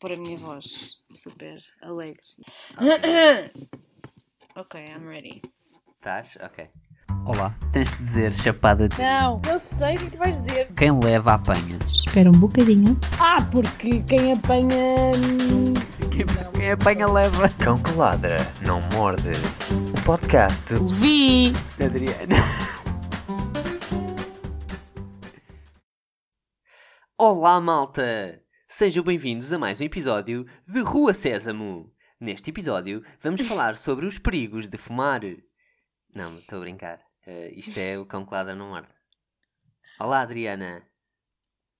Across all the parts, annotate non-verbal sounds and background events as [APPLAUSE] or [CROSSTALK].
pôr a minha voz super alegre. [COUGHS] ok, I'm ready. Estás? Ok. Olá, tens de dizer chapada de Não, eu sei o que tu vais dizer. quem leva apanha. Espera um bocadinho. Ah, porque quem apanha. Quem, quem apanha leva. Cão que ladra, não morde. O podcast Levi! Adriana. [LAUGHS] Olá, malta! Sejam bem-vindos a mais um episódio de Rua Sésamo. Neste episódio, vamos falar sobre os perigos de fumar. Não, estou a brincar. Eh, isto é o cão que ladra não morde. Olá, Adriana.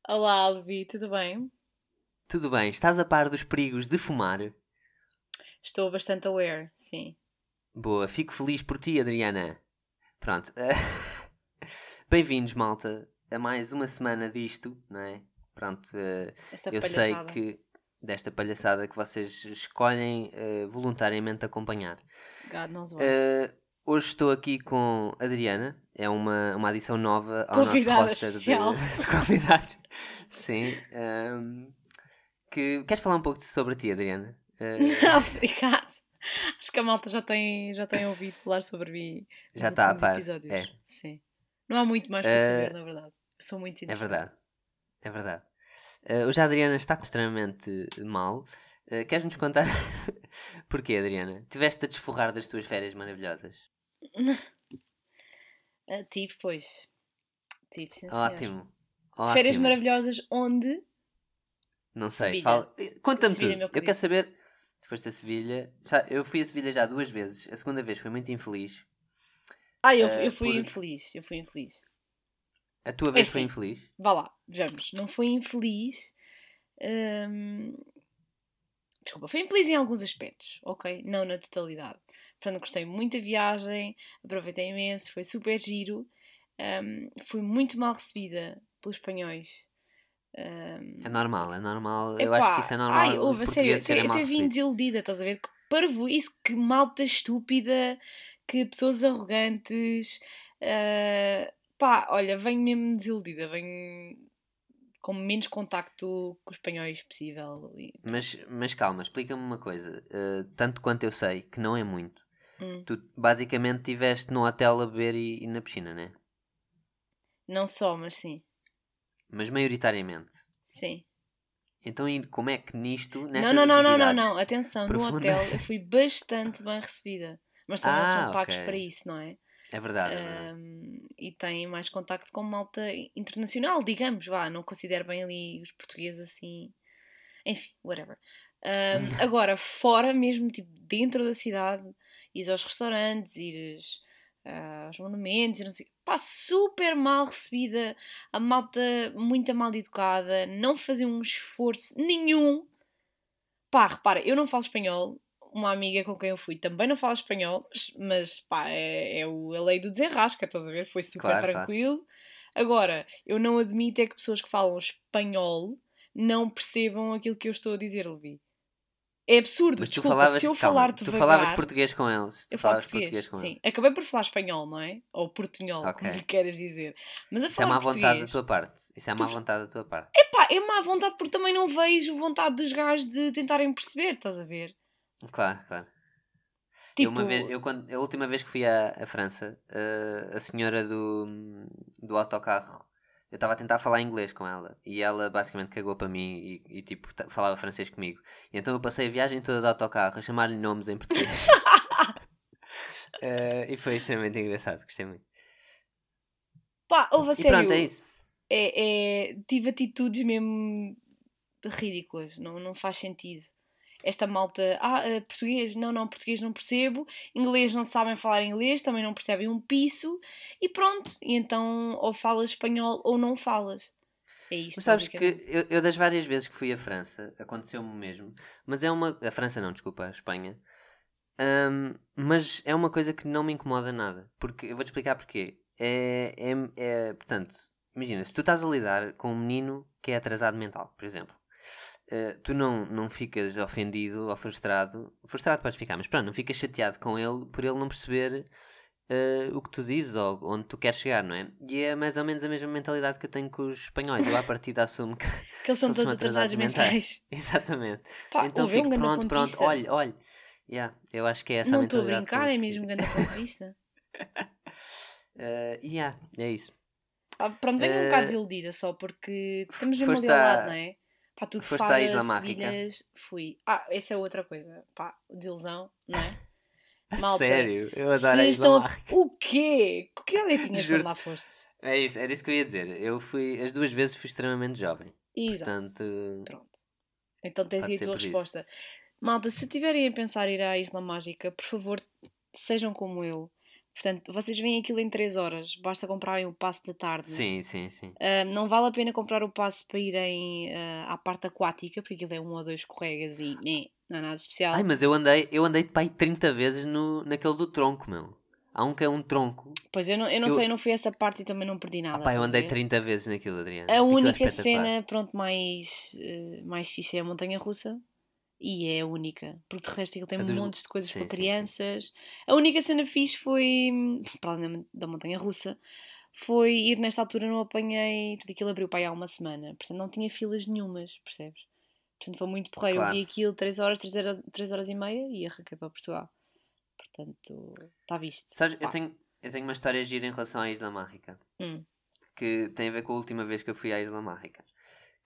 Olá, Levi, tudo bem? Tudo bem? Estás a par dos perigos de fumar? Estou bastante aware, sim. Boa, fico feliz por ti, Adriana. Pronto. eh, [LAUGHS] Bem-vindos, malta, a mais uma semana disto, não é? Pronto, Esta eu sei que desta palhaçada que vocês escolhem eh, voluntariamente acompanhar. God knows. Eh, hoje estou aqui com a Adriana, é uma, uma adição nova ao Convidada nosso roster de, [LAUGHS] de convidados. Sim. ehm, que, queres falar um pouco sobre ti, Adriana? Eh, [LAUGHS] Obrigada. Acho que a malta já tem, já tem ouvido falar sobre mim. Já está a últimos par, episódios. é. Sim. Não há muito mais para saber, na verdade. Sou muito É interessante. verdade. É verdade. Eh, hoje a Adriana está extremamente mal. Eh, Queres-nos contar [LAUGHS] porquê, Adriana? Tiveste a desforrar das tuas férias maravilhosas. Ah, [LAUGHS] tive, pois. Tive, sim. Ótimo. Ótimo. Férias maravilhosas onde? Não sei. Fala... Eh, Conta-me tudo. Eu quero saber. Foste a Sevilha. Eu fui a Sevilha já duas vezes. A segunda vez foi muito infeliz. Ah, eu, Eh, eu fui por- infeliz. Eu fui infeliz. A tua vez É foi sim. infeliz. Vá lá, vejamos. Não fui infeliz. hum, Desculpa, fui infeliz em alguns aspectos, ok? Não na totalidade. Portanto, gostei muito da viagem, aproveitei imenso, foi super giro. hum, fui muito mal recebida pelos espanhóis. Hum, É normal, é normal. Eu Epá, acho que isso é normal. Ai, os houve, a sério, eu até, eu vim desiludida, estás a ver? Que parvo, isso, que malta estúpida, que pessoas arrogantes. ah, pá, olha, venho mesmo desiludida, venho com menos contacto com os espanhóis possível. e- Mas, mas calma, explica-me uma coisa. Eh, tanto quanto eu sei, que não é muito. Hum. Tu basicamente estiveste no hotel a beber e, e na piscina, né? Não só, mas sim. Mas maioritariamente. Sim. Então, como é que nisto, Não, não, não, não, não, não. Atenção, no profundas- hotel eu fui bastante bem recebida. Mas também eles Ah, são pagos ok. para isso, não é? É verdade, é verdade. Um, e tem mais contacto com malta internacional, digamos, vá, não considero bem ali os portugueses assim. Enfim, whatever. Um, [LAUGHS] agora, fora mesmo, tipo, dentro da cidade, ires aos restaurantes, ires ah, aos monumentos, e não sei. Pá, super mal recebida, a malta muito mal educada, não fazia um esforço nenhum. Pá, repara, eu não falo espanhol, uma amiga com quem eu fui também não fala espanhol, mas, pá, é, é o, a lei do desenrasca, estás a ver? Foi super Claro, claro. tranquilo. Agora, eu não admito é que pessoas que falam espanhol não percebam aquilo que eu estou a dizer, Levi. É absurdo, Mas tu desculpa, falavas, se eu calma, falar tu devagar... falavas português com eles. Tu Eu falavas português, com sim. eles. Acabei por falar espanhol, não é? Ou portunhol, Ok. como lhe queres dizer. Mas a Isso é má vontade da português... tua parte. Isso é má Tu- vontade da tua parte. Epá, é má vontade porque também não vejo vontade dos gajos de tentarem perceber, estás a ver? Claro, claro. Tipo, Eu uma vez, eu quando, a última vez que fui à, à França, eh, a senhora do, do autocarro, eu estava a tentar falar inglês com ela e ela basicamente cagou para mim e, e, tipo falava francês comigo. E então eu passei a viagem toda de autocarro a chamar-lhe nomes em português. [LAUGHS] [LAUGHS] Eh, e foi extremamente engraçado, gostei muito. pá, houve a sério. pronto, é isso. é, é- tive atitudes mesmo ridículas, não, não faz sentido. Esta malta, ah, eh, português, não, não, português não percebo, inglês não sabem falar inglês, também não percebem um piso, e pronto, e então ou falas espanhol ou não falas. É isto. Mas sabes que eu, eu das várias vezes que fui à França, aconteceu-me mesmo, mas é uma. A França não, desculpa, a Espanha. Ahm, mas é uma coisa que não me incomoda nada. Porque eu vou-te explicar porquê. É, é, é, portanto, imagina, se tu estás a lidar com um menino que é atrasado mental, por exemplo, eh, tu não, não ficas ofendido ou frustrado. Frustrado podes ficar, mas pronto, não ficas chateado com ele por ele não perceber eh, o que tu dizes ou onde tu queres chegar, não é? E é mais ou menos a mesma mentalidade que eu tenho com os espanhóis. Eu à partida assumo que [LAUGHS] Que eles são todos atrasados mentais. [LAUGHS] Exatamente. Pá, então um fico grande pronto, pronto, olha, olha. Yeah, eu acho que é essa a Não estou a mentalidade. brincar, é mesmo um grande ponto de vista. [LAUGHS] Eh, yeah, é isso. Ah, pronto, venho um Eh, bocado desiludida só porque foste ao à- lado, não é? Pá, tudo foste à fada, Isla Mágica? Sevilhas, fui. Ah, essa é outra coisa. Pá, desilusão, não é? [LAUGHS] Malta, Sério, eu adoro a Isla estão. Mágica. O quê? Que idade é que tinhas quando lá foste? É isso, era isso que eu ia dizer. Eu fui, as duas vezes fui extremamente jovem. Exato. Portanto, Pronto. Então tens aí a tua por isso. resposta. Malta, se tiverem a pensar ir à Isla Mágica, por favor, sejam como eu. Portanto, vocês veem aquilo em 3 horas, basta comprarem o passe da tarde. sim, sim, sim. Ah, não vale a pena comprar o passe para irem ah, à parte aquática, porque aquilo é um ou dois escorregas e né, não é nada especial. Ai, mas eu andei, eu andei de pai 30 vezes no, naquele do tronco, meu. Há um que é um tronco. Pois eu não, eu não Eu- sei, eu não fui a essa parte e também não perdi nada. Ah, pá, eu andei ver? 30 vezes naquilo, Adriano. A é única cena, pronto, mais, eh, mais fixe é a montanha russa. E é a única. Porque de resto aquilo tem A dos- montes de coisas sim, para sim, sim. crianças. A única cena fixe foi, [LAUGHS] para além da- montanha russa, foi ir nesta altura não apanhei. Porque aquilo abriu para aí há uma semana. Portanto não tinha filas nenhumas, percebes? Portanto foi muito porreiro. Claro. Eu vi aquilo 3 horas, 3 horas, 3 horas e meia e arranquei para Portugal. Portanto, está visto. Sabes, eu tenho, eu tenho uma história gira em relação à Isla Mágica. Hum. Que tem a ver com a última vez que eu fui à Isla Mágica.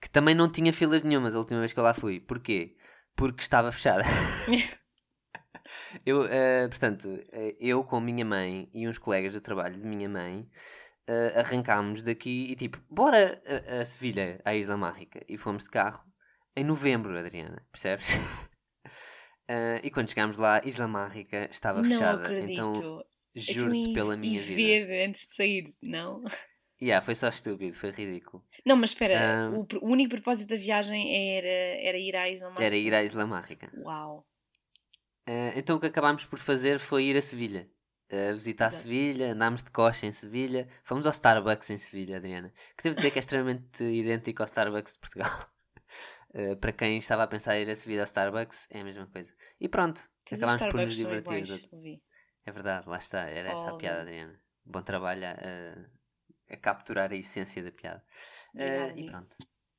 Que também não tinha filas nenhumas a última vez que eu lá fui. Porquê? Porque estava fechada. [LAUGHS] [LAUGHS] eu, eh, portanto, eh, eu com a minha mãe e uns colegas de trabalho de minha mãe eh, arrancámos daqui e tipo, bora a, a Sevilha, à Isla Mágica. E fomos de carro em novembro, Adriana, percebes? [LAUGHS] Eh, e quando chegámos lá, Isla Mágica estava Não fechada. acredito. Então, juro-te pela minha vida. ver antes de sair, não? Yeah, foi só estúpido, foi ridículo. Não, mas espera, Ah. o, o único propósito da viagem era, era ir à Isla Mágica? Era ir à Isla Mágica. Uau. Eh, então o que acabámos por fazer foi ir a Sevilha. Eh, visitar Exato. Sevilha, andámos de coxa em Sevilha. Fomos ao Starbucks em Sevilha, Adriana. Que devo dizer que é extremamente [LAUGHS] idêntico ao Starbucks de Portugal. Eh, [LAUGHS] para quem estava a pensar em ir a Sevilha ao Starbucks, é a mesma coisa. E pronto, Todos os acabámos por nos divertir. iguais. É verdade, lá está, era essa a piada, Adriana. Bom trabalho a, capturar a essência da piada. Obrigada, e pronto,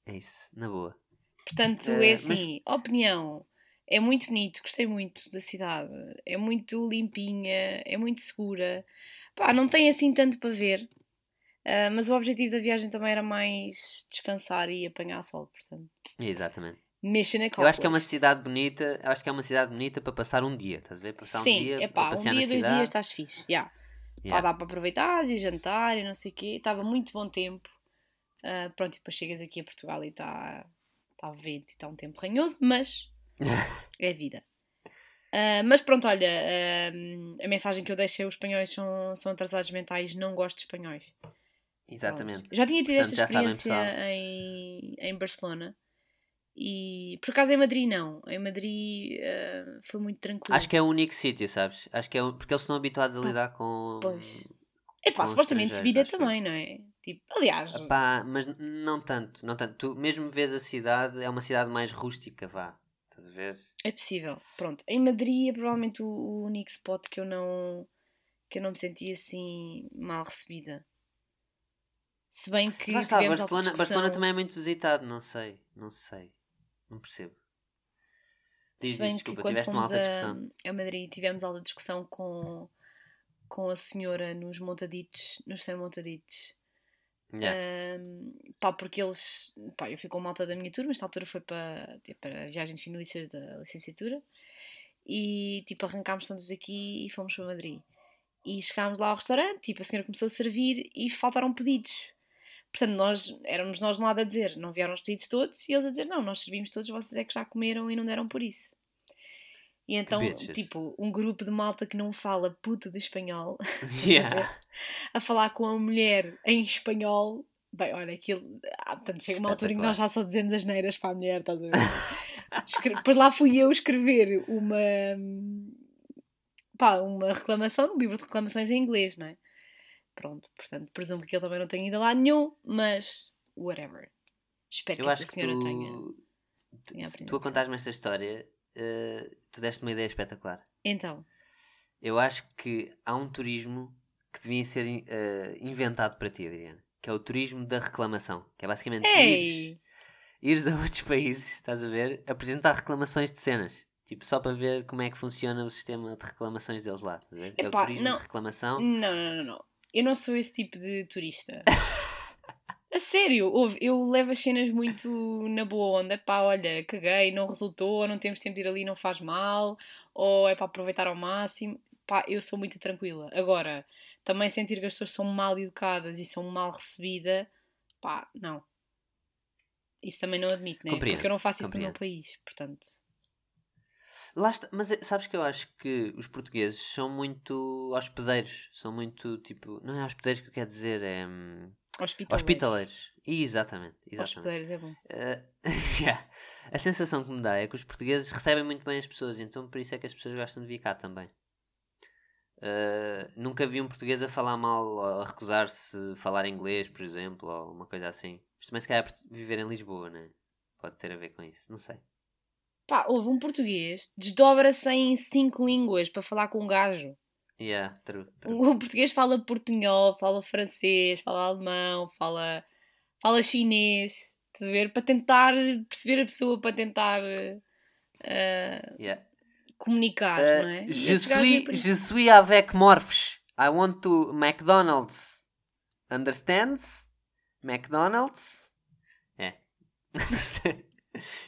é isso, na boa. Portanto, Eh, é mas- assim, opinião. É muito bonito, gostei muito da cidade. É muito limpinha, é muito segura. Pá, não tem assim tanto para ver. ah, mas o objetivo da viagem também era mais descansar e apanhar sol, portanto. Exatamente. Mexa na Eu acho que é uma cidade bonita, eu acho que é uma cidade bonita para passar um dia, estás a ver? Passar Sim, um dia, é pá, um dia, dois cidade. dias estás fixe. Yeah. Pá, Yeah. dá para aproveitar e jantar e não sei o quê. Estava muito bom tempo. Ah, pronto, e depois chegas aqui a Portugal e está tá vento e está um tempo ranhoso, mas [LAUGHS] é vida. Ah, mas pronto, olha, ah, a mensagem que eu deixo é os espanhóis são, são atrasados mentais, não gosto de espanhóis. Exatamente. Já tinha tido Portanto, esta sabem, experiência pessoal. em, em Barcelona. E por acaso em Madrid não. Em Madrid ah, foi muito tranquilo. Acho que é o único sítio, sabes? Acho que é porque eles estão habituados a Pá, lidar com. pois. Epá, com supostamente Sevilha também, não é? Tipo, aliás, Pá, mas não tanto, não tanto. Tu mesmo vês a cidade, é uma cidade mais rústica, vá. Estás a ver? é possível. Pronto, em Madrid é provavelmente o, o único spot que eu não que eu não me senti assim mal recebida. Se bem que Lá está, Barcelona, Barcelona também é muito visitado, não sei, não sei. Não percebo. Diz, que desculpa, tiveste uma alta a, discussão. a Madrid tivemos alta discussão com, com a senhora nos montaditos, nos sem montaditos. Yeah. Ahm, pá, porque eles. Pá, eu fui com a malta da minha turma, esta altura foi para, tipo, para a viagem de finalistas da licenciatura e tipo arrancámos todos aqui e fomos para Madrid. E chegámos lá ao restaurante, tipo, a senhora começou a servir e faltaram pedidos. Portanto, nós éramos nós de um lado a dizer, não vieram os pedidos todos, e eles a dizer, não, nós servimos todos, vocês é que já comeram e não deram por isso. E então, tipo, um grupo de malta que não fala puto de espanhol [LAUGHS] Yeah. a falar com a mulher em espanhol. Bem, olha, aquilo. Ah, portanto, chega uma altura em que nós já só dizemos as neiras para a mulher, estás a ver? Escre- Depois lá fui eu escrever uma. pá, uma reclamação no livro de reclamações em inglês, não é? Pronto, portanto, presumo que ele também não tenha ido lado nenhum, mas. whatever. Espero Eu que essa que senhora tu, tenha. tu, tenha se tu a contares-me esta história, eh, tu deste uma ideia espetacular. Então, Eu acho que há um turismo que devia ser eh, inventado para ti, Adriana. Que é o turismo da reclamação. Que é basicamente ires, ires a outros países, estás a ver, apresentar reclamações de cenas. Tipo, só para ver como é que funciona o sistema de reclamações deles lá. Estás a ver? é o Epá, turismo não. de reclamação. Não, não, não, não. Eu não sou esse tipo de turista. [LAUGHS] A sério, ouve, eu levo as cenas muito na boa onda. Pá, olha, caguei, não resultou, não temos tempo de ir ali, não faz mal, ou é para aproveitar ao máximo. Pá, eu sou muito tranquila. Agora, também sentir que as pessoas são mal educadas e são mal recebidas, pá, não. Isso também não admito, né? Compreendo, Porque eu não faço isso no meu compreendo. país, portanto. Lá está, mas é- sabes que eu acho que os portugueses são muito hospedeiros, são muito tipo, não é hospedeiros que eu quero dizer, é hum, Hospitaleiros. hospitaleiros. Exatamente, exatamente. Hospitaleiros é bom. Eh, [LAUGHS] yeah. A sensação que me dá é que os portugueses recebem muito bem as pessoas, então por isso é que as pessoas gostam de vir cá também. Eh, nunca vi um português a falar mal ou a recusar-se a falar inglês, por exemplo, ou uma coisa assim. Mas se calhar por viver em Lisboa, né? Pode ter a ver com isso, não sei. Pá, houve um português, desdobra-se em cinco línguas para falar com um gajo. Yeah, true, true. O português fala portunhol, fala francês, fala alemão, fala, fala chinês, estás a ver? Para tentar perceber a pessoa, para tentar eh, Yeah. comunicar, Uh, não é? Je, nem suis, isso. je suis avec Morphs. I want to McDonald's. Understands? McDonald's? É. [LAUGHS] [LAUGHS]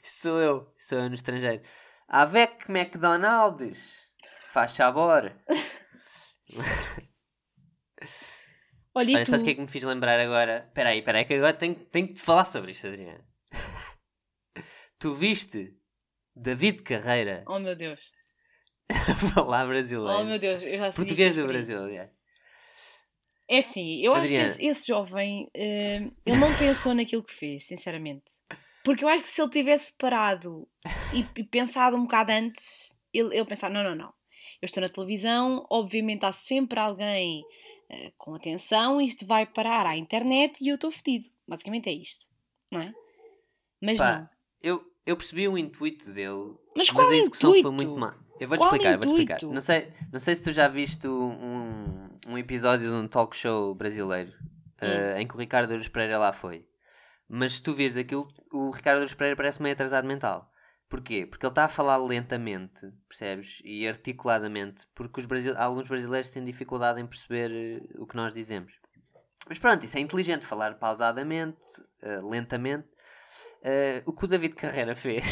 Isto sou eu. Sou eu no estrangeiro. Avec McDonald's. Faz sabor. [LAUGHS] Olha, Olha, sabes o que é que me fiz lembrar agora? Espera aí, espera aí, que agora tenho, tenho que falar sobre isto, Adriana. [LAUGHS] Tu viste David Carreira Oh meu Deus, [LAUGHS] falar brasileiro? oh meu Deus, eu já sei Português é do por aí. Brasil, aliás. É assim, eu acho que Adriana. esse, esse jovem, eh, ele não pensou naquilo que fez, sinceramente. Porque eu acho que se ele tivesse parado e, e pensado um bocado antes, ele, ele pensar, não, não, não. Eu estou na televisão, obviamente há sempre alguém eh, com atenção, isto vai parar à internet e eu estou fedido. Basicamente é isto, não é? Mas Pá, não. Eu, eu percebi o intuito dele, Mas mas, qual a execução intuito? foi muito má. Eu vou-te explicar, vou-te explicar. intuito? Não sei, não sei se tu já viste um, um episódio de um talk show brasileiro Hum. eh, em que o Ricardo Aruz Pereira lá foi. Mas se tu vires aquilo, o Ricardo Aruz Pereira parece meio atrasado mental. Porquê? Porque ele está a falar lentamente, percebes? E articuladamente, porque os brasile... alguns brasileiros têm dificuldade em perceber eh, o que nós dizemos. Mas pronto, isso é inteligente, falar pausadamente, eh, lentamente. Eh, o que o David Carreira fez,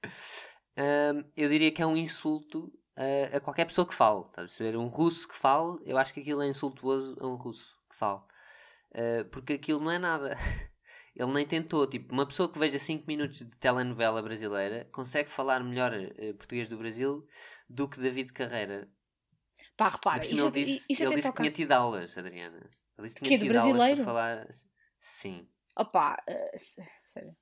[LAUGHS] eu diria que é um insulto a, qualquer pessoa que fale. Estás a perceber? Um russo que fale, eu acho que aquilo é insultuoso a um russo que fale. Porque aquilo não é nada. [LAUGHS] Ele nem tentou. Tipo, uma pessoa que veja 5 minutos de telenovela brasileira consegue falar melhor eh, português do Brasil do que David Carreira. Pá, repara, isto, ele disse, isto ele até disse que tinha tido aulas, Adriana. Ele disse que tinha tido aulas brasileiro? para falar. Sim. Eh, sé- sério.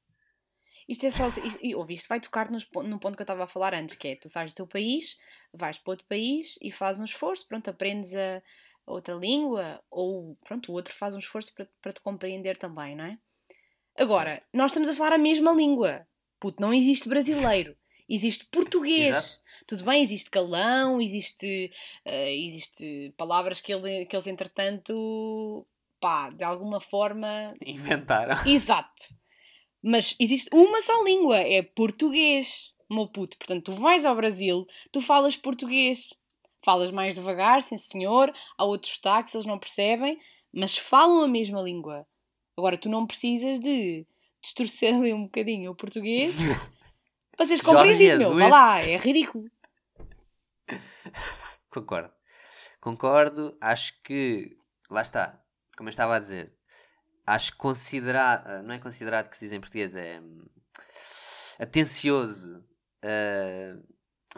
Isto é só. Isto, e, ouve, isto vai tocar nos, no ponto que eu estava a falar antes, que é tu sais do teu país, vais para outro país e fazes um esforço, pronto, aprendes a outra língua, ou pronto, o outro faz um esforço para, para te compreender também, não é? Agora, nós estamos a falar a mesma língua. Puto, não existe brasileiro. Existe português. Exato. Tudo bem, existe calão, existe, eh, existe palavras que, ele, que eles, entretanto, pá, de alguma forma Inventaram. [LAUGHS] Exato. Mas existe uma só língua, é português, meu puto. Portanto, tu vais ao Brasil, tu falas português. Falas mais devagar, sim senhor, há outros sotaques, eles não percebem, mas falam a mesma língua. Agora, tu não precisas de distorcer ali um bocadinho o português [LAUGHS] para seres compreendido, meu. Vá lá, é ridículo. [LAUGHS] Concordo. Concordo. Acho que. Lá está. Como eu estava a dizer. Acho considerado. Não é considerado que se diz em português. É. hum, Atencioso. uh,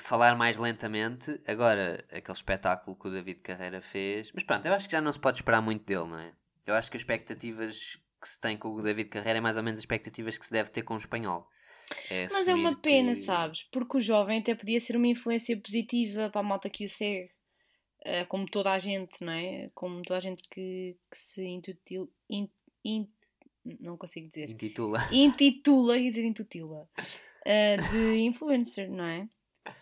falar mais lentamente. Agora, aquele espetáculo que o David Carreira fez. Mas pronto, eu acho que já não se pode esperar muito dele, não é? Eu acho que as expectativas que se tem com o David Carreira é mais ou menos as expectativas que se deve ter com o espanhol. É Mas é uma pena, que- sabes? Porque o jovem até podia ser uma influência positiva para a malta que o segue. Eh, como toda a gente, não é? Como toda a gente que, que se intitula. in- in- não consigo dizer. Intitula. Intitula, ia dizer intitula. eh, de influencer, não é?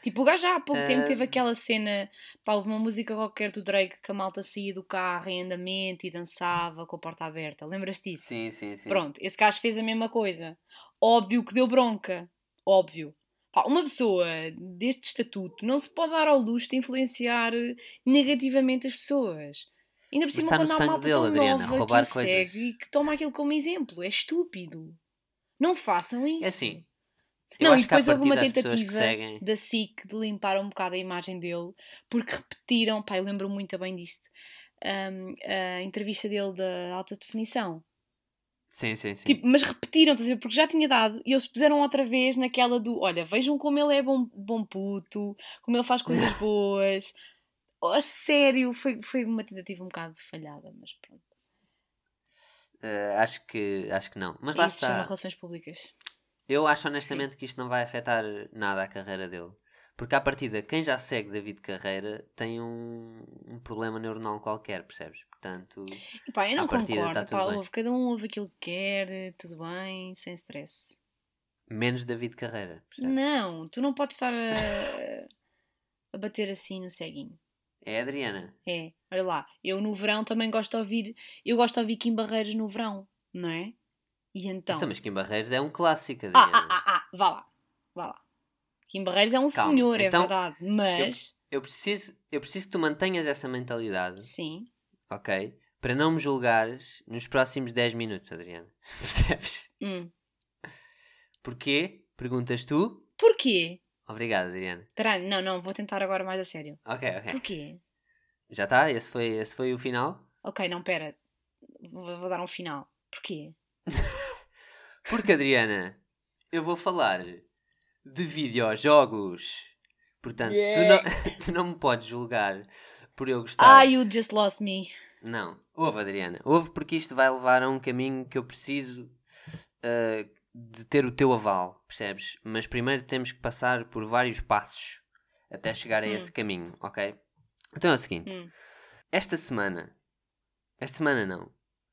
Tipo, o gajo já há pouco tempo teve aquela cena, pá, houve uma música qualquer do Drake que a malta saía do carro em andamento e dançava com a porta aberta. Lembras-te disso? Sim, sim, sim. Pronto, esse gajo fez a mesma coisa. Óbvio que deu bronca. Óbvio. Pá, uma pessoa deste estatuto não se pode dar ao luxo de influenciar negativamente as pessoas. Ainda por cima quando há sangue malta dele, tão Adriana, nova roubar que o segue e que toma aquilo como exemplo. É estúpido. Não façam isso. É assim. Eu Não, e depois houve uma tentativa seguem. da SIC de limpar um bocado a imagem dele, porque repetiram, pá, eu lembro muito bem disto, hum, a entrevista dele da alta definição. Sim, sim, sim. Tipo, mas repetiram, estás a ver? Porque já tinha dado e eles puseram outra vez naquela do olha, vejam como ele é bom, bom puto, como ele faz coisas [LAUGHS] boas. A sério, foi, foi uma tentativa um bocado falhada, mas pronto. Eh, acho, que, acho que não. Mas É lá Isso chama está. relações públicas. Eu acho honestamente que isto não vai afetar nada a carreira dele. Porque à partida, quem já segue David Carreira tem um, um problema neuronal qualquer, percebes? Portanto, E pá, eu não À partida concordo. tá tudo pá, bem. ouve, cada um ouve aquilo que quer, tudo bem, sem stress. menos David Carreira, percebes? Não, tu não podes estar a, a bater assim no ceguinho. É a Adriana. É, olha lá, eu no verão também gosto de ouvir, eu gosto de ouvir Kim Barreiros no verão, não é? E então. Então, mas Kim Barreiros é um clássico, ah, Adriana. ah, ah, ah, vá lá, vá lá. Kim Barreiros é um Calma, senhor, então, é verdade, mas. Eu preciso, eu preciso que tu mantenhas essa mentalidade, Sim. ok? Para não me julgares nos próximos 10 minutos, Adriana. [LAUGHS] Percebes? Hum. Porquê? Perguntas tu? Porquê? Obrigado, Adriana. Espera não, não, vou tentar agora mais a sério. Ok, ok. Porquê? Já está? Esse foi, esse foi o final? Ok, não, pera. Vou, vou dar um final. Porquê? [LAUGHS] Porque, Adriana, eu vou falar de videojogos. Portanto, tu, não, [LAUGHS] tu não me podes julgar por eu gostar. Ah, you just lost me. Não, ouve, Adriana. Ouve porque isto vai levar a um caminho que eu preciso ah, de ter o teu aval, percebes? Mas primeiro temos que passar por vários passos até chegar a Hum. esse caminho, ok? Então é o seguinte: Hum. esta semana, esta semana não,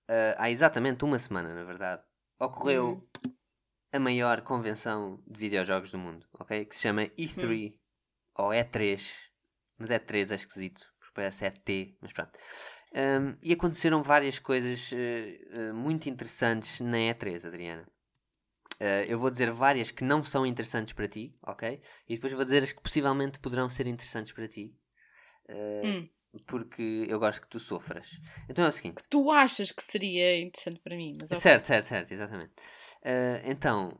ah, há exatamente uma semana, na verdade, ocorreu Uhum. a maior convenção de videojogos do mundo, ok? Que se chama E3 ou E3, mas E3 é esquisito, porque parece ET, mas pronto. Um, e aconteceram várias coisas eh, eh, muito interessantes na E3, Adriana. Eh, eu vou dizer várias que não são interessantes para ti, ok? E depois vou dizer as que possivelmente poderão ser interessantes para ti. Hum. Porque eu gosto que tu sofras. Então é o seguinte. Tu achas que seria interessante para mim, mas ok. Certo, certo, certo, exatamente. Eh, então,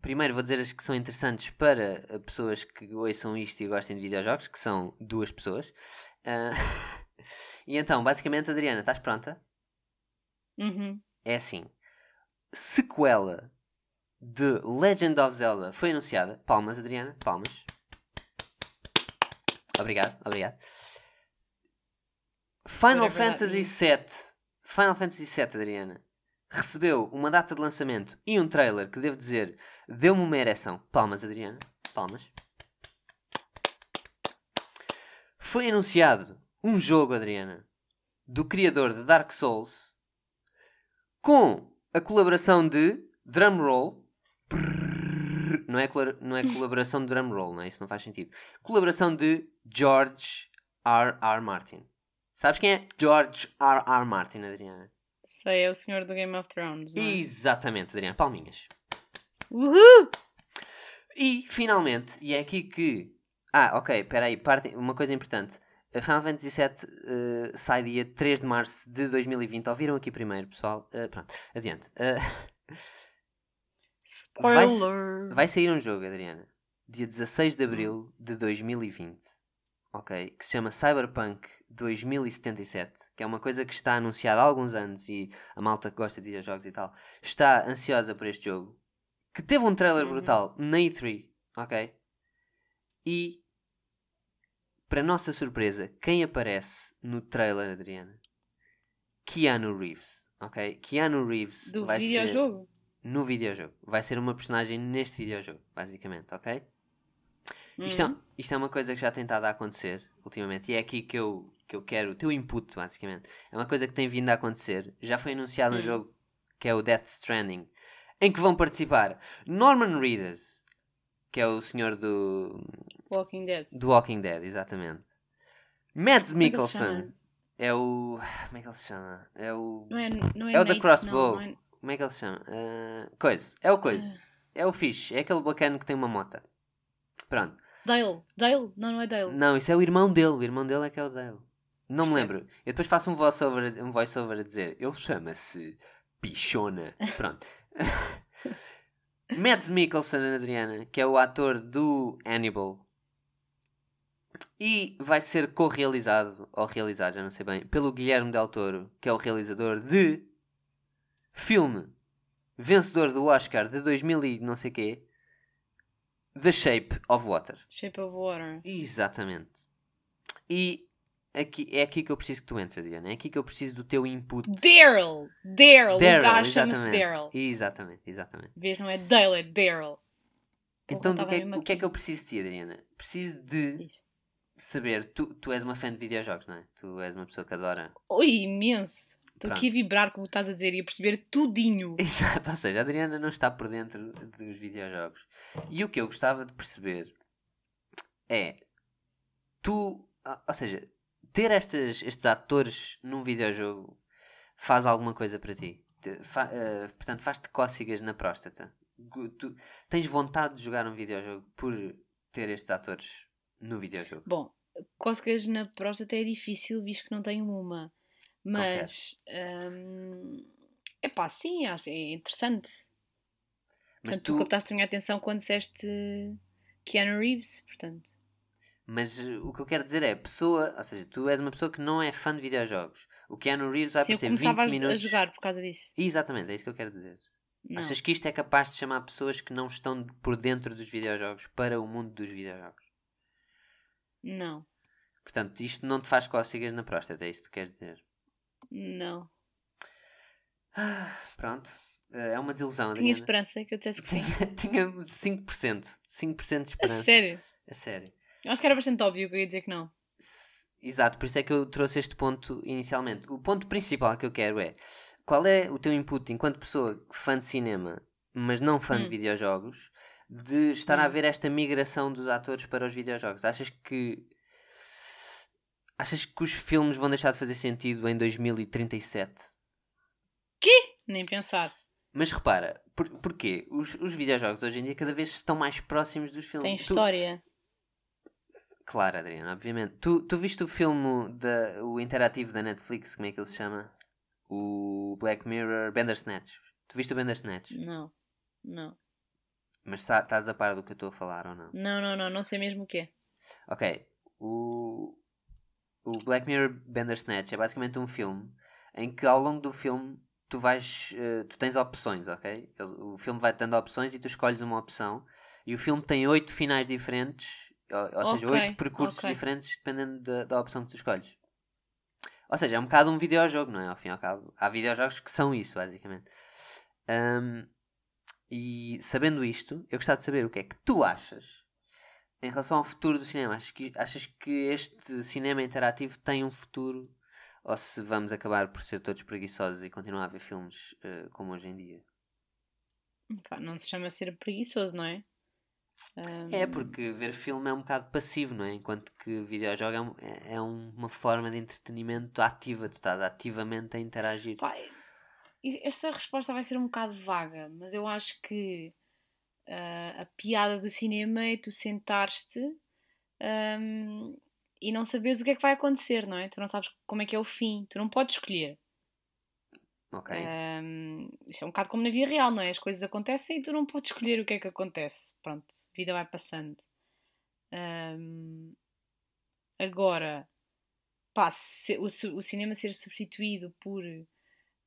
primeiro vou dizer as que são interessantes para pessoas que ouçam isto e gostem de videojogos, que são duas pessoas. Eh, [LAUGHS] e então, basicamente, Adriana, estás pronta? Uhum. É assim: sequela de Legend of Zelda foi anunciada. Palmas, Adriana, palmas. Obrigado, obrigado. Final Whatever that Fantasy. VII. Final Fantasy VII, Adriana. Recebeu uma data de lançamento e um trailer que devo dizer deu-me uma ereção. Palmas, Adriana. Palmas. Foi anunciado um jogo, Adriana, do criador de Dark Souls com a colaboração de Drumroll. Não é, não é colaboração de Drumroll, não é? Isso não faz sentido. Colaboração de George R. R. Martin. Sabes quem é George R. R. Martin, Adriana? Sei, é o senhor do Game of Thrones, não é? Exatamente, Adriana. Palminhas. Uhul! E, finalmente, e é aqui que... Ah, ok, espera aí. Parte... Uma coisa importante. A Final Fantasy VII eh, sai dia 3 de março de 2020. Ouviram aqui primeiro, pessoal? Eh, pronto, adiante. [LAUGHS] Vai- Spoiler! Vai sair um jogo, Adriana, dia 16 de abril de 2020, ok? Que se chama Cyberpunk 2077, que é uma coisa que está anunciada há alguns anos e a malta que gosta de videojogos e tal está ansiosa por este jogo, que teve um trailer Uhum. brutal na E3, ok? E, para nossa surpresa, quem aparece no trailer, Adriana? Keanu Reeves, ok? Keanu Reeves Do vai ser videojogo? no videojogo. Vai ser uma personagem neste videojogo, basicamente, ok? Isto, é, Uhum. isto é uma coisa que já tem estado a acontecer ultimamente e é aqui que eu, que eu quero o teu input, basicamente. É uma coisa que tem vindo a acontecer. Já foi anunciado um Hum. jogo que é o Death Stranding, em que vão participar Norman Reedus, que é o senhor do Walking Dead. do Walking Dead, exatamente. Mads é Mikkelsen é o. Como é que ele se chama? É o. Não é, não é, É o da Crossbow. Não, não é... Como é que ele se chama? Ah, coisa. É o coisa. É o fixe. É aquele bacana que tem uma mota. Pronto. Dale. Dale? Não, não é Dale. Não, isso é o irmão dele. O irmão dele é que é o Dale. Não me lembro. Eu depois faço um voice-over um voice a dizer. Ele chama-se Pichona. [LAUGHS] Pronto. [LAUGHS] Mads Mikkelsen, Adriana, que é o ator do Hannibal. E vai ser co-realizado, ou realizado, já não sei bem, pelo Guilherme Del Toro, que é o realizador de filme vencedor do Oscar de 2000 e não sei quê, The Shape of Water. Shape of Water. Exatamente. E aqui, é aqui que eu preciso que tu entres, Diana. É aqui que eu preciso do teu input. Daryl! Daryl! O gajo chama-se. Daryl. Exatamente, exatamente. Vês, não é Dale, é Daryl. Então, do que, é, o que é que eu preciso de ti, Adriana? Preciso de Diz. saber. Tu, tu és uma fã de videojogos, não é? Tu és uma pessoa que adora. Oi, imenso. Estou aqui a vibrar com o que estás a dizer e a perceber tudinho. [LAUGHS] Exato, ou seja, a Adriana não está por dentro dos videojogos. E o que eu gostava de perceber é. Tu. ah, Ou seja, ter estes, estes atores num videojogo faz alguma coisa para ti. Te- fa- ah, portanto, faz-te cócegas na próstata. Tu tens vontade de jogar um videojogo por ter estes atores no videojogo. Bom, cócegas na próstata é difícil, visto que não tenho uma. Mas. é pá, sim, acho é interessante. Mas portanto, tu, tu, captaste a minha atenção quando disseste Keanu Reeves, portanto. mas uh, o que eu quero dizer é, pessoa, ou seja, tu és uma pessoa que não é fã de videojogos. O Keanu Reeves vai Se aparecer começava 20 a, a minutos. jogar por causa disso. Exatamente, é isso que eu quero dizer. Não. Achas que isto é capaz de chamar pessoas que não estão por dentro dos videojogos para o mundo dos videojogos? Não. Portanto, isto não te faz cócegas na próstata, é isso que tu queres dizer. Não. Pronto. Eh, É uma desilusão, Tinha Adriana. esperança que eu dissesse que sim. [LAUGHS] Tinha, tinha 5%. 5% de A esperança. sério. A sério. Eu acho que era bastante óbvio que eu ia dizer que não. Exato, por isso é que eu trouxe este ponto inicialmente. O ponto principal que eu quero é qual é o teu input enquanto pessoa fã de cinema, mas não fã de Hum. videojogos, de estar a Hum. haver esta migração dos atores para os videojogos? Achas que achas que os filmes vão deixar de fazer sentido em 2037? Nem pensar. Mas repara, por, porquê? Os, os videojogos hoje em dia cada vez estão mais próximos dos filmes. Tem Tu- história. Claro, Adriana, obviamente. Tu, tu viste o filme, da, o interativo da Netflix, como é que ele se chama? O Black Mirror Bandersnatch. Tu viste o Bandersnatch? Não. Não. Mas estás a par do que eu estou a falar ou não? Não, não, não. Não sei mesmo o que é. Ok. O, o Black Mirror Bandersnatch é basicamente um filme em que ao longo do filme tu vais. eh, tu tens opções, ok? O filme vai-te dando opções e tu escolhes uma opção. E o filme tem oito finais diferentes, ou, ou seja, Ok, oito percursos ok. diferentes dependendo da, da opção que tu escolhes. Ou seja, é um bocado um videojogo, não é? Ao fim e ao cabo. Há videojogos que são isso, basicamente. Ahm, e sabendo isto, eu gostava de saber o que é que tu achas em relação ao futuro do cinema. Achas que, achas que este cinema interativo tem um futuro? Ou se vamos acabar por ser todos preguiçosos e continuar a ver filmes eh, como hoje em dia? Pá, não se chama ser preguiçoso, não é? Ahm, É, porque ver filme é um bocado passivo, não é? Enquanto que videojogo é, um- é- é um- uma forma de entretenimento ativa. Tu estás ativamente a interagir. Pá, e- esta resposta vai ser um bocado vaga, mas eu acho que ah, a piada do cinema é tu sentar-te ahm, e não saberes o que é que vai acontecer, não é? Tu não sabes como é que é o fim, tu não podes escolher. Ok. Ahm, isto é um bocado como na vida real, não é? As coisas acontecem e tu não podes escolher o que é que acontece. Pronto, a vida vai passando. Ahm, agora, pá, se- o, o cinema ser substituído por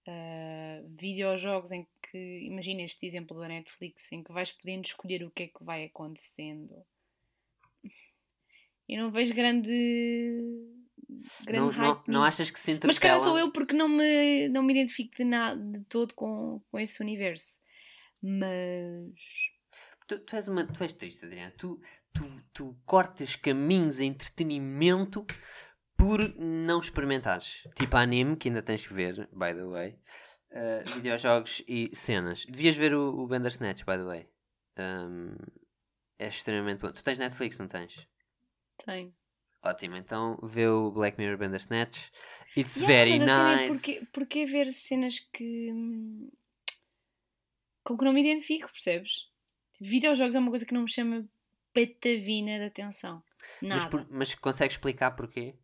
ah, videojogos em que, imagina este exemplo da Netflix, em que vais podendo escolher o que é que vai acontecendo. Eu não vejo grande. grande não, não, hype não nisso. achas que se Mas calhar sou eu porque não me, não me identifico de, nada, de todo com, com esse universo. Mas. Tu, tu és uma, tu és triste, Adriana. Tu, tu, tu cortas caminhos a entretenimento por não experimentares. Tipo anime, que ainda tens que ver, by the way. Uh, videojogos e cenas. Devias ver o, o Bandersnatch, by the way. Um, é extremamente bom. Tu tens Netflix, não tens? Tenho. Ótimo, então vê o Black Mirror Bandersnatch. It's Yeah, very mas é nice. Porquê, porquê ver cenas que. hum, com que não me identifico, percebes? Videojogos é uma coisa que não me chama patavina de atenção. Nada. Mas, por- mas consegues explicar porquê?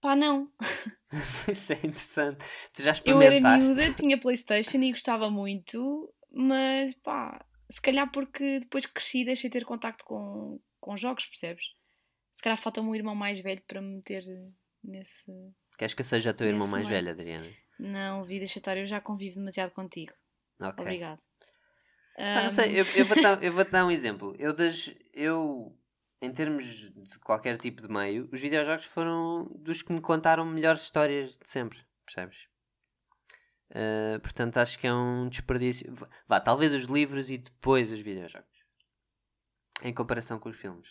Pá, não. [LAUGHS] [LAUGHS] Isso é interessante. Tu já Eu era experimentaste? miúda, tinha Playstation e gostava muito, mas pá, se calhar porque depois cresci deixei de ter contacto com, com jogos, percebes? Se calhar falta-me um irmão mais velho para me meter nesse. Queres que eu seja teu irmão Nesse mais velho, Adriana? Não, vida chatar, eu já convivo demasiado contigo. Ok. Obrigado. Pá, não sei, eu, eu vou dar, eu vou dar um exemplo. Eu, das, eu, em termos de qualquer tipo de meio, os videojogos foram dos que me contaram melhores histórias de sempre, percebes? Uh, portanto, acho que é um desperdício. Vá, talvez os livros e depois os videojogos. Em comparação com os filmes.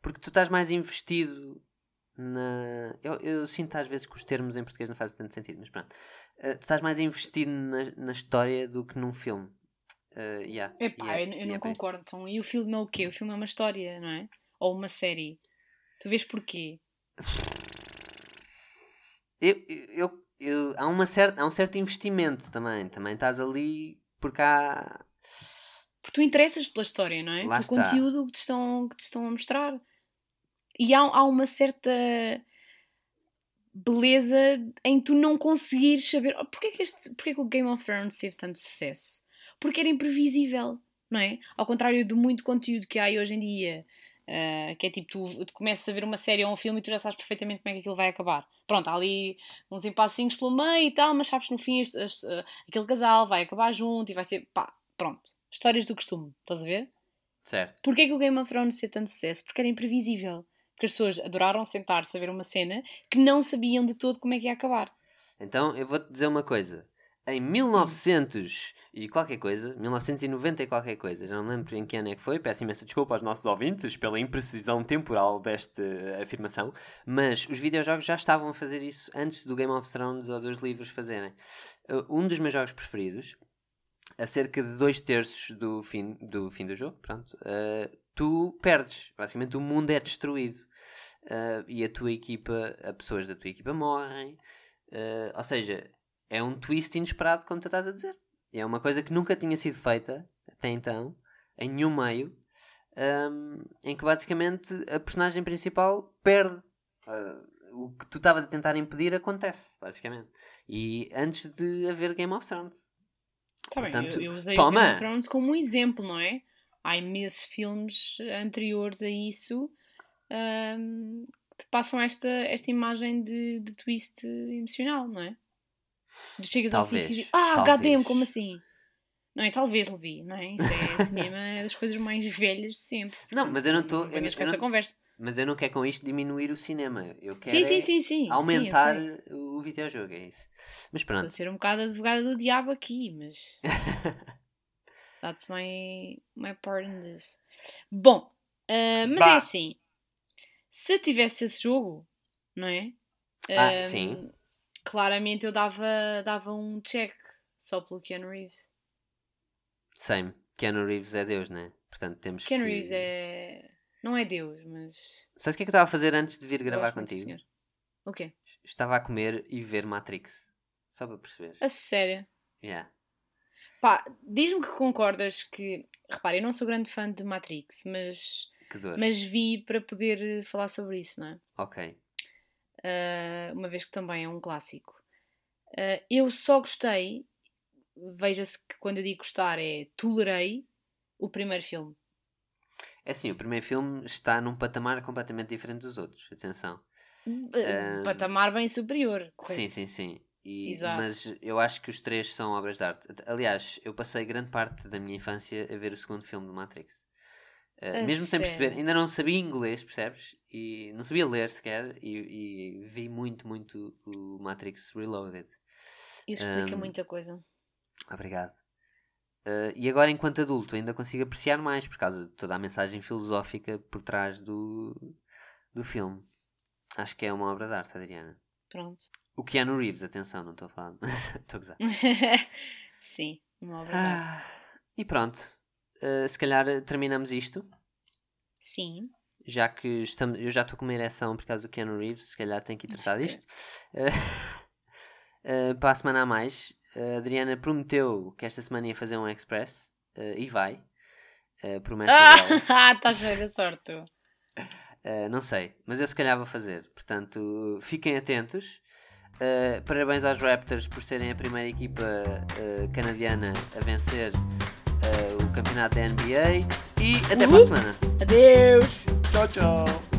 Porque tu estás mais investido na. Eu, eu sinto às vezes que os termos em português não fazem tanto sentido, mas pronto. Uh, tu estás mais investido na, na história do que num filme. Uh, yeah, Epá, yeah, eu, eu yeah, não concordo. Então, e o filme é o quê? O filme é uma história, não é? Ou uma série. Tu vês porquê? Eu, eu, eu- há, uma cer há um certo investimento também. Também estás ali porque há. Porque tu interessas pela história, não é? Lá está. conteúdo que te, estão, que te estão a mostrar. E há, há uma certa beleza em tu não conseguires saber oh, porquê que, este, porquê que o Game of Thrones teve tanto sucesso? Porque era imprevisível, não é? Ao contrário de muito conteúdo que há aí hoje em dia, ah, que é tipo, tu, tu começas a ver uma série ou um filme e tu já sabes perfeitamente como é que aquilo vai acabar. Pronto, há ali uns impassinhos pelo meio e tal, mas sabes que no fim este- este, ah, aquele casal vai acabar junto e vai ser, pá, pronto. Histórias do costume, estás a ver? Certo. Porquê que o Game of Thrones teve tanto sucesso? Porque era imprevisível. Porque as pessoas adoraram sentar-se a ver uma cena que não sabiam de todo como é que ia acabar. Então eu vou-te dizer uma coisa. Em 1900 e qualquer coisa, 1990 e qualquer coisa, já não me lembro em que ano é que foi, peço imensa desculpa aos nossos ouvintes pela imprecisão temporal desta afirmação, mas os videojogos já estavam a fazer isso antes do Game of Thrones ou dos livros fazerem. Uh, Um dos meus jogos preferidos, a cerca de dois terços do fim do, fim do jogo, pronto, uh, tu perdes. Basicamente o mundo é destruído. Uh, e a tua equipa, as pessoas da tua equipa morrem. Uh, ou seja, é um twist inesperado, como tu estás a dizer. É uma coisa que nunca tinha sido feita até então, em nenhum meio, um, em que basicamente a personagem principal perde. Uh, o que tu estavas a tentar impedir acontece, basicamente. E antes de haver Game of Thrones. Tá bem, Portanto, eu, eu usei o toma! Game of Thrones como um exemplo, não é? Há imensos filmes anteriores a isso ahm, que te passam esta, esta imagem de, de twist emocional, não é? Tu chegas ao fim e Talvez, dizes, ah, talvez. goddamn, como assim? Não é? Talvez, Levi, não é? Isso é cinema é [LAUGHS] das coisas mais velhas de sempre. Não, mas eu não estou. Não venhas com essa conversa. Mas eu não quero com isto diminuir o cinema. Eu quero Sim, é sim, sim, sim. aumentar o videojogo, é isso. Mas Estou a pronto. ser um bocado advogada do diabo aqui, mas. [LAUGHS] That's my, my part in this. Bom, ah, mas é Bah. assim. Se tivesse esse jogo, não é? Ah, Ah, sim. Claramente eu dava, dava um check só pelo Keanu Reeves. Same. Keanu Reeves é Deus, né? Portanto, temos Keanu que... Reeves é. Não é Deus, mas. Sabes o que é que eu estava a fazer antes de vir gravar contigo? senhor. O quê? Estava a comer e ver Matrix. Só para perceber. A sério. Yeah. Pá, diz-me que concordas que. Repara, eu não sou grande fã de Matrix, mas. Que dor. Mas vi para poder eh, falar sobre isso, não é? Ok. Uh, uma vez que também é um clássico. Uh, eu só gostei, veja-se que quando eu digo gostar é tolerei o primeiro filme. É assim, o primeiro filme está num patamar completamente diferente dos outros. Atenção. Um Ah, patamar bem superior. Sim, correto? sim, sim. E- Exato. mas eu acho que os três são obras de arte. Aliás, eu passei grande parte da minha infância a ver o segundo filme do Matrix. Uh, mesmo sem perceber, sério? ainda não sabia inglês, percebes? E não sabia ler sequer. E, e vi muito, muito o Matrix Reloaded. Isso explica Um, muita coisa. Obrigado. Uh, e agora, enquanto adulto, ainda consigo apreciar mais por causa de toda a mensagem filosófica por trás do, do filme. Acho que é uma obra de arte, Adriana. Pronto. O Keanu Reeves, atenção, não estou a falar. [LAUGHS] Estou a gozar. [LAUGHS] Sim, uma obra de arte. Ah, e pronto. Uh, se calhar uh, terminamos isto. Sim. já que estamos, eu já estou com uma ereção por causa do Keanu Reeves, se calhar tenho que ir tratar disto. Eh, [LAUGHS] eh, para a semana a mais, a Adriana prometeu que esta semana ia fazer um Express eh, e vai. Eh, promessa dela. [LAUGHS] Ah, estás cheio de sorte. Uh, [LAUGHS] não sei, mas eu se calhar vou fazer. Portanto, fiquem atentos. Uh, parabéns aos Raptors por serem a primeira equipa uh, canadiana a vencer uh, o campeonato da NBA. E até para a semana. Adeus! Tchau, tchau.